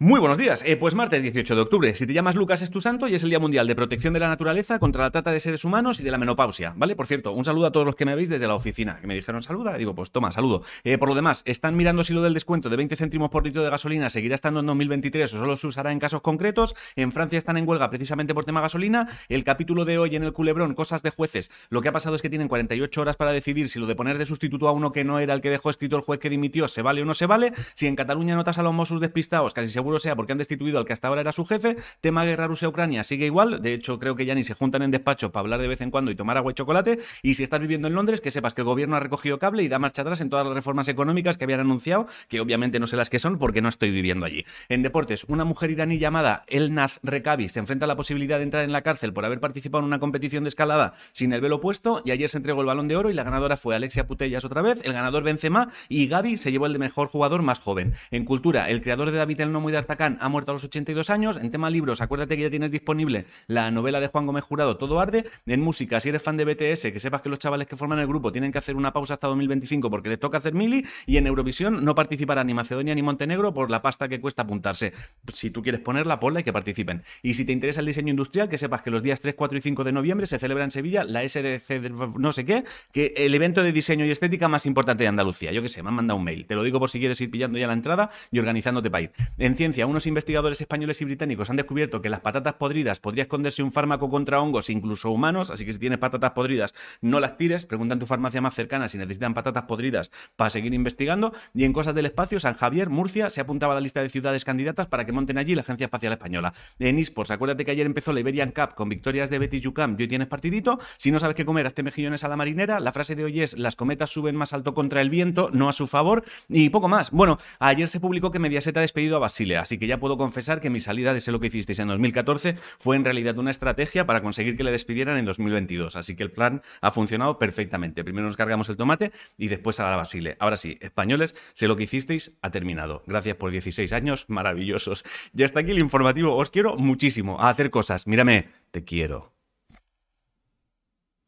Muy buenos días. Eh, pues martes 18 de octubre. Si te llamas Lucas es tu santo y es el Día Mundial de Protección de la Naturaleza contra la trata de seres humanos y de la menopausia. ¿Vale? Por cierto, un saludo a todos los que me veis desde la oficina. Que me dijeron saluda. Digo, pues toma, saludo. Eh, por lo demás, ¿están mirando si lo del descuento de 20 céntimos por litro de gasolina seguirá estando en 2023 o solo se usará en casos concretos? En Francia están en huelga precisamente por tema gasolina. El capítulo de hoy en el culebrón, cosas de jueces. Lo que ha pasado es que tienen 48 horas para decidir si lo de poner de sustituto a uno que no era el que dejó escrito el juez que dimitió se vale o no se vale. Si en Cataluña notas a los Mossos despistados, casi seguro sea porque han destituido al que hasta ahora era su jefe. Tema guerra Rusia-Ucrania sigue igual. De hecho, creo que ya ni se juntan en despacho para hablar de vez en cuando y tomar agua y chocolate. Y si estás viviendo en Londres, que sepas que el gobierno ha recogido cable y da marcha atrás en todas las reformas económicas que habían anunciado, que obviamente no sé las que son porque no estoy viviendo allí. En deportes, una mujer iraní llamada Elnaz Rekabi se enfrenta a la posibilidad de entrar en la cárcel por haber participado en una competición de escalada sin el velo puesto y ayer se entregó el balón de oro y la ganadora fue Alexia Putellas otra vez, el ganador Benzema y Gaby se llevó el de mejor jugador más joven. En cultura, el creador de David el Nomo y de ha muerto a los 82 años, en tema libros, acuérdate que ya tienes disponible la novela de Juan Gómez Jurado, Todo Arde. En música, si eres fan de BTS, que sepas que los chavales que forman el grupo tienen que hacer una pausa hasta 2025 porque les toca hacer mili. Y en Eurovisión no participará ni Macedonia ni Montenegro por la pasta que cuesta apuntarse. Si tú quieres ponerla, ponla y que participen. Y si te interesa el diseño industrial, que sepas que los días 3, 4 y 5 de noviembre se celebra en Sevilla la SDC, no sé qué, que el evento de diseño y estética más importante de Andalucía. Yo que sé, me han mandado un mail. Te lo digo por si quieres ir pillando ya la entrada y organizándote para ir. En unos investigadores españoles y británicos han descubierto que las patatas podridas podría esconderse un fármaco contra hongos, incluso humanos, así que si tienes patatas podridas, no las tires, pregunta en tu farmacia más cercana si necesitan patatas podridas para seguir investigando. Y en cosas del espacio, San Javier, Murcia, se apuntaba a la lista de ciudades candidatas para que monten allí la Agencia Espacial Española. En eSports, acuérdate que ayer empezó la Iberian Cup con victorias de Betty Yucam y hoy tienes partidito. Si no sabes qué comer, hazte mejillones a la marinera. La frase de hoy es, las cometas suben más alto contra el viento, no a su favor, y poco más. Bueno, ayer se publicó que Mediaset ha despedido a Basile, así que ya puedo confesar que mi salida de sé lo que hicisteis en 2014 fue en realidad una estrategia para conseguir que le despidieran en 2022. Así que el plan ha funcionado perfectamente. Primero nos cargamos el tomate y después a la Basile. Ahora sí, españoles, sé lo que hicisteis, ha terminado. Gracias por 16 años maravillosos. Ya está aquí el informativo. Os quiero muchísimo a hacer cosas. Mírame, te quiero.